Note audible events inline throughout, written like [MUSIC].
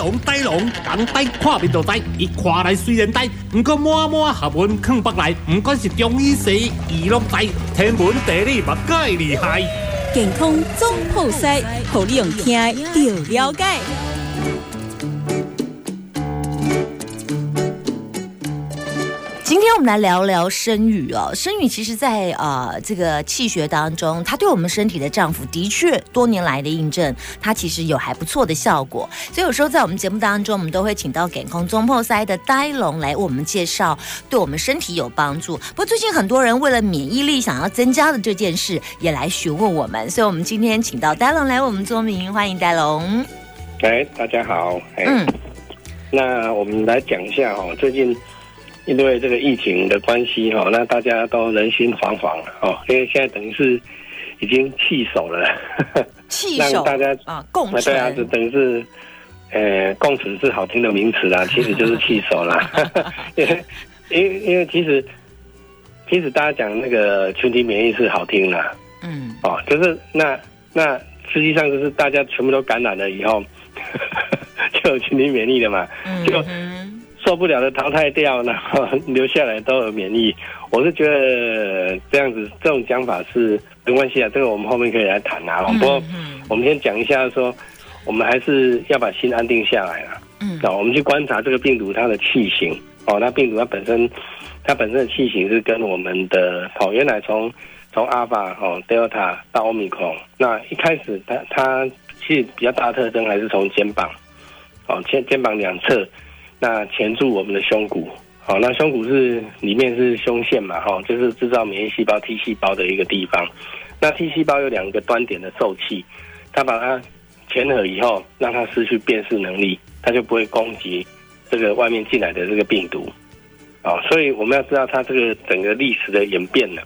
龙呆龙，人呆看面就呆，伊看来虽然呆，不过满满学问藏北来，不管是中医西医，伊拢呆，天文地理嘛介厉害。健康总铺塞，互你用听就了解。天我们来聊聊生育哦，生育其实，在呃这个气血当中，它对我们身体的丈夫的确多年来的印证，它其实有还不错的效果。所以有时候在我们节目当中，我们都会请到感空中破塞的呆龙来为我们介绍，对我们身体有帮助。不过最近很多人为了免疫力想要增加的这件事，也来询问我们，所以我们今天请到呆龙来为我们做明，欢迎呆龙。哎，大家好，嗯，那我们来讲一下哦，最近。因为这个疫情的关系哈，那大家都人心惶惶了哦。因为现在等于是已经弃守了，[LAUGHS] 弃守大家啊，共对啊，就等于是呃，共存是好听的名词啦，[LAUGHS] 其实就是弃守啦。[LAUGHS] 因为因为因为其实其实大家讲那个群体免疫是好听的，嗯，哦，就是那那实际上就是大家全部都感染了以后，就有群体免疫了嘛，就。受不了的淘汰掉，然后 [LAUGHS] 留下来都有免疫。我是觉得这样子这种讲法是没关系啊，这个我们后面可以来谈啊。不过我们先讲一下，说我们还是要把心安定下来了。嗯，那我们去观察这个病毒它的气型哦，那病毒它本身它本身的气型是跟我们的哦，原来从从阿尔法哦、德尔塔到欧米克那一开始它它其实比较大的特征还是从肩膀哦，肩肩膀两侧。那钳住我们的胸骨，好，那胸骨是里面是胸腺嘛，哈，就是制造免疫细胞 T 细胞的一个地方。那 T 细胞有两个端点的受气，它把它钳合以后，让它失去辨识能力，它就不会攻击这个外面进来的这个病毒，啊，所以我们要知道它这个整个历史的演变了。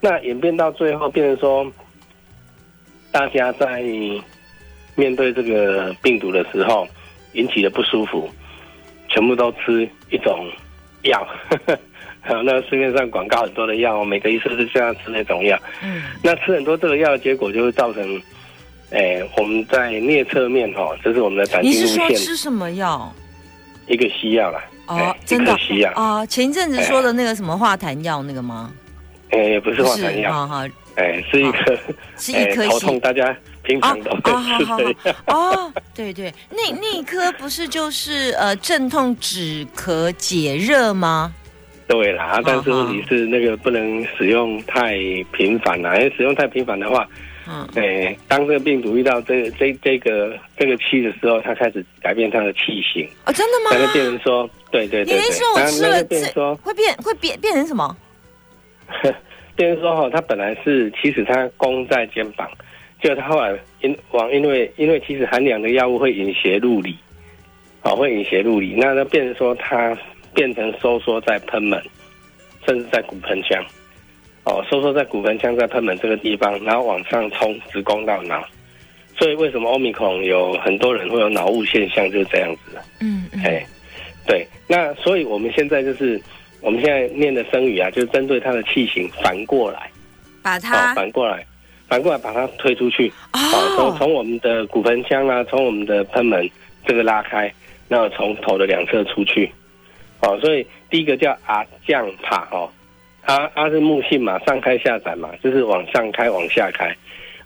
那演变到最后，变成说，大家在面对这个病毒的时候，引起的不舒服。全部都吃一种药，[LAUGHS] 那市面上广告很多的药，每个医生都这样吃那种药。嗯，那吃很多这个药，结果就会造成，哎，我们在颞侧面哈，这是我们的胆经路线。你是说吃什么药？一个西药啦。哦，真的西药啊？前一阵子说的那个什么化痰药那个吗？哎，也不是化痰药，哈哈，哎，是一个，是一颗 [LAUGHS] 头痛，大家。平常都是这样哦，对对，那那一颗不是就是呃镇痛止咳解热吗？对啦，但是问题是那个不能使用太频繁啦，因为使用太频繁的话，嗯，哎，当这个病毒遇到这这这个这个气的时候，它开始改变它的气型哦，真的吗？那个病人说，对对对，你是说我吃了这会变会变变成什么？[LAUGHS] 病人说哈，他本来是其实他弓在肩膀。就他后来因往因为因为其实寒凉的药物会引邪入里，哦会引邪入里，那那变成说它变成收缩在喷门，甚至在骨盆腔，哦收缩在骨盆腔在喷门这个地方，然后往上冲直攻到脑，所以为什么欧米孔有很多人会有脑雾现象就是这样子，嗯嗯，哎对，那所以我们现在就是我们现在念的声语啊，就是针对它的气型反过来，把它反过来。反过来把它推出去，啊，从从我们的骨盆腔啊，从我们的喷门这个拉开，那从头的两侧出去，哦，所以第一个叫阿降帕哦，阿阿是木性嘛，上开下展嘛，就是往上开往下开，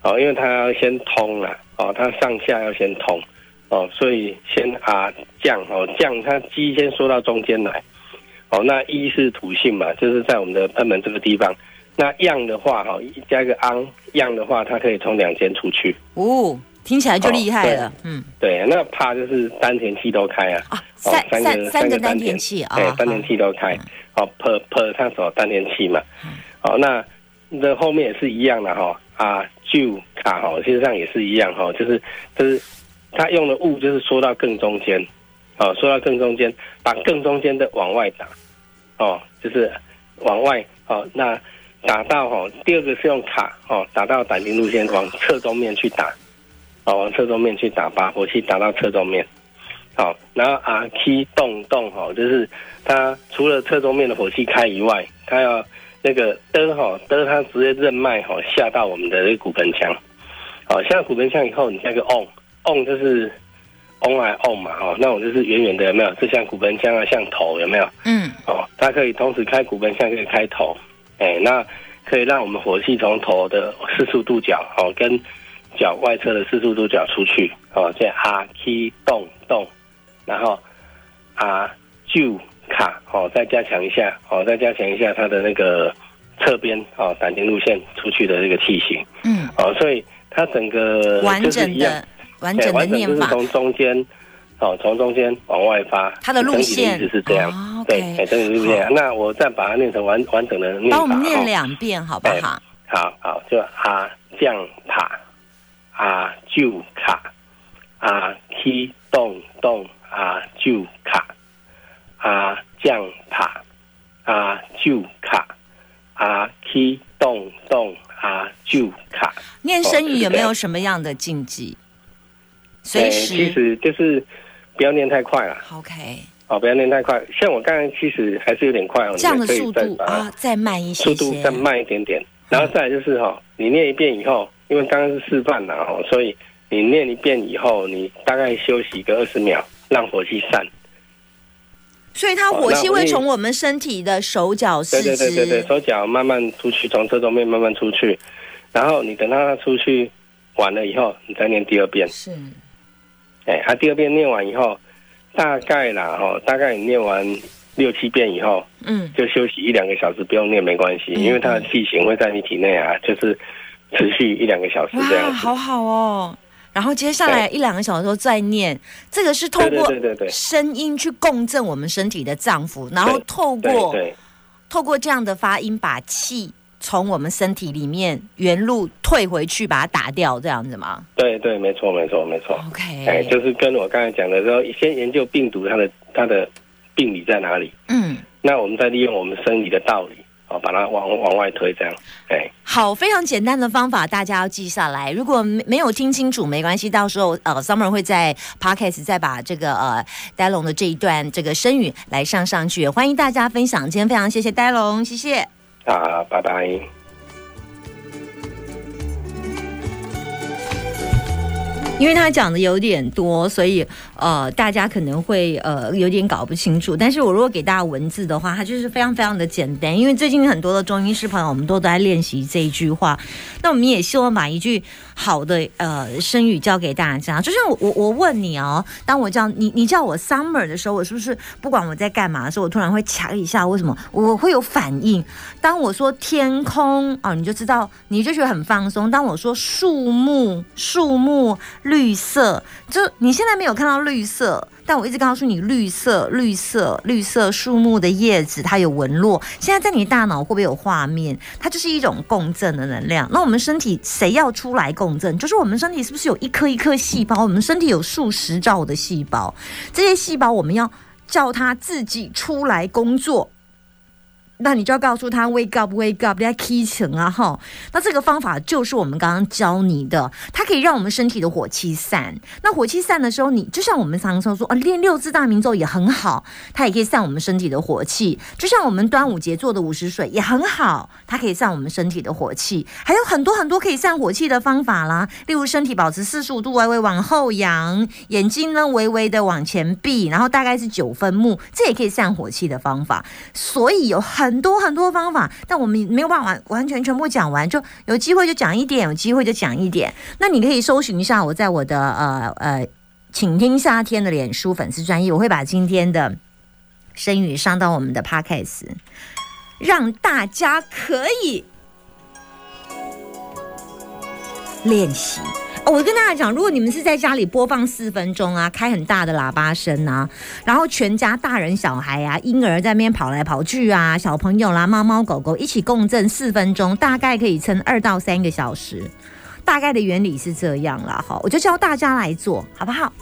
哦，因为它要先通了，哦，它上下要先通，哦，所以先阿降哦降，它鸡先缩到中间来，哦，那一是土性嘛，就是在我们的喷门这个地方。那样的话，哈，加一个昂样的话，它可以从两间出去。哦，听起来就厉害了。嗯，对，那怕就是丹田气都开啊。啊，三三三个丹田气啊。对，丹田气都开。哦，per per 它走丹田气嘛。好，那那后面也是一样的哈。啊，就卡哈，实上也是一样哈，就是就是他用的物就是说到更中间，哦，说到更中间，把更中间的往外打，哦，就是往外，哦，那。打到哈，第二个是用卡哦，打到胆经路线往侧中面去打，哦，往侧中面去打，把火气打到侧中面，好，然后 R key 动动哈，就是它除了侧中面的火气开以外，它要那个的哈的它直接任脉哈下到我们的这个骨盆腔，好，下骨盆腔以后，你加个 on on 就是 on 来 on 嘛，哦，那我就是远远的，有没有？就像骨盆腔啊，像头，有没有？嗯，哦，它可以同时开骨盆腔，可以开头，哎，那可以让我们火气从头的四十五度角，哦，跟脚外侧的四十五度角出去，哦，这样啊 key 动动，然后啊就卡，哦，再加强一下，哦，再加强一下它的那个侧边，哦，胆经路线出去的这个气型，嗯，哦，所以它整个完整的完对整的完整就是念法，从中间，哦，从中间往外发，它的路线意思是这样，哦对整体是这样。那我再把它念成完完整的念法，帮我们念哦两遍好不好？好好，就啊降塔，啊就卡，啊起动动啊就卡，啊降塔，啊就卡，啊起动动啊就卡。念生语有没有什么样的禁忌？随时其实就是不要念太快了，OK，好，不要念太快。像我刚才其实还是有点快哦，这样的速度啊，再慢一些些速度再慢一点点，然后再来就是哈、你念一遍以后，因为刚刚是示范了哈，所以你念一遍以后，你大概休息个二十秒，让火气散。所以它火气会从我们身体的手脚四对对对对对，手脚慢慢出去，从这中面慢慢出去，然后你等到它出去完了以后，你再念第二遍。是哎，啊，第二遍念完以后，大概啦哦，大概你念完六七遍以后，嗯就休息一两个小时，不用念没关系，嗯因为它的气型会在你体内啊，就是持续一两个小时这，样子。好好哦。然后接下来一两个小时之后再念，这个是透过声音去共振我们身体的脏腑，然后透过透过这样的发音把气从我们身体里面原路退回去，把它打掉，这样子吗对对，没错没错没错。？OK，哎，就是跟我刚才讲的说，先研究病毒它的它的病理在哪里，嗯，那我们再利用我们生理的道理，哦，把它往往外推，这样。哎，好，非常简单的方法，大家要记下来。如果没没有听清楚，没关系，到时候呃，Summer 会在 Podcast 再把这个呃呆龙的这一段这个声语来上上去，欢迎大家分享。今天非常谢谢呆龙，谢谢。啊，拜拜。因为他讲的有点多，所以呃，大家可能会呃有点搞不清楚。但是我如果给大家文字的话，它就是非常非常的简单。因为最近很多的中医师朋友，我们都在练习这一句话。那我们也希望把一句好的呃声语教给大家。就像我我我问你哦，当我叫你你叫我 summer 的时候，我是不是不管我在干嘛的时候，我突然会掐一下？为什么我会有反应？当我说天空哦，你就知道，你就觉得很放松。当我说树木，树木绿色，就你现在没有看到绿色，但我一直告诉你绿色，绿色，绿色树木的叶子它有纹络。现在在你大脑会不会有画面？它就是一种共振的能量。那我们身体谁要出来共共振？就是我们身体是不是有一颗一颗细胞？我们身体有数十兆的细胞，这些细胞我们要叫它自己出来工作。那你就要告诉他 wake up wake up，要 key 层啊哈。那这个方法就是我们刚刚教你的，它可以让我们身体的火气散。那火气散的时候，你就像我们常常说啊，练六字大明咒也很好，它也可以散我们身体的火气。就像我们端午节做的午时水也很好，它可以散我们身体的火气。还有很多很多可以散火气的方法啦，例如身体保持四十五度微微往后仰，眼睛呢微微的往前闭，然后大概是九分目，这也可以散火气的方法。所以有很很多很多方法，但我们没有办法完全全部讲完，就有机会就讲一点，有机会就讲一点。那你可以搜寻一下我在我的呃呃，请听夏天的脸书粉丝专业，我会把今天的声语上到我们的 podcast，让大家可以练习。我跟大家讲，如果你们是在家里播放四分钟啊，开很大的喇叭声啊，然后全家大人小孩啊，婴儿在那边跑来跑去啊，小朋友啦、猫猫狗狗一起共振四分钟，大概可以撑二到三个小时。大概的原理是这样啦，哈，我就教大家来做，好不好？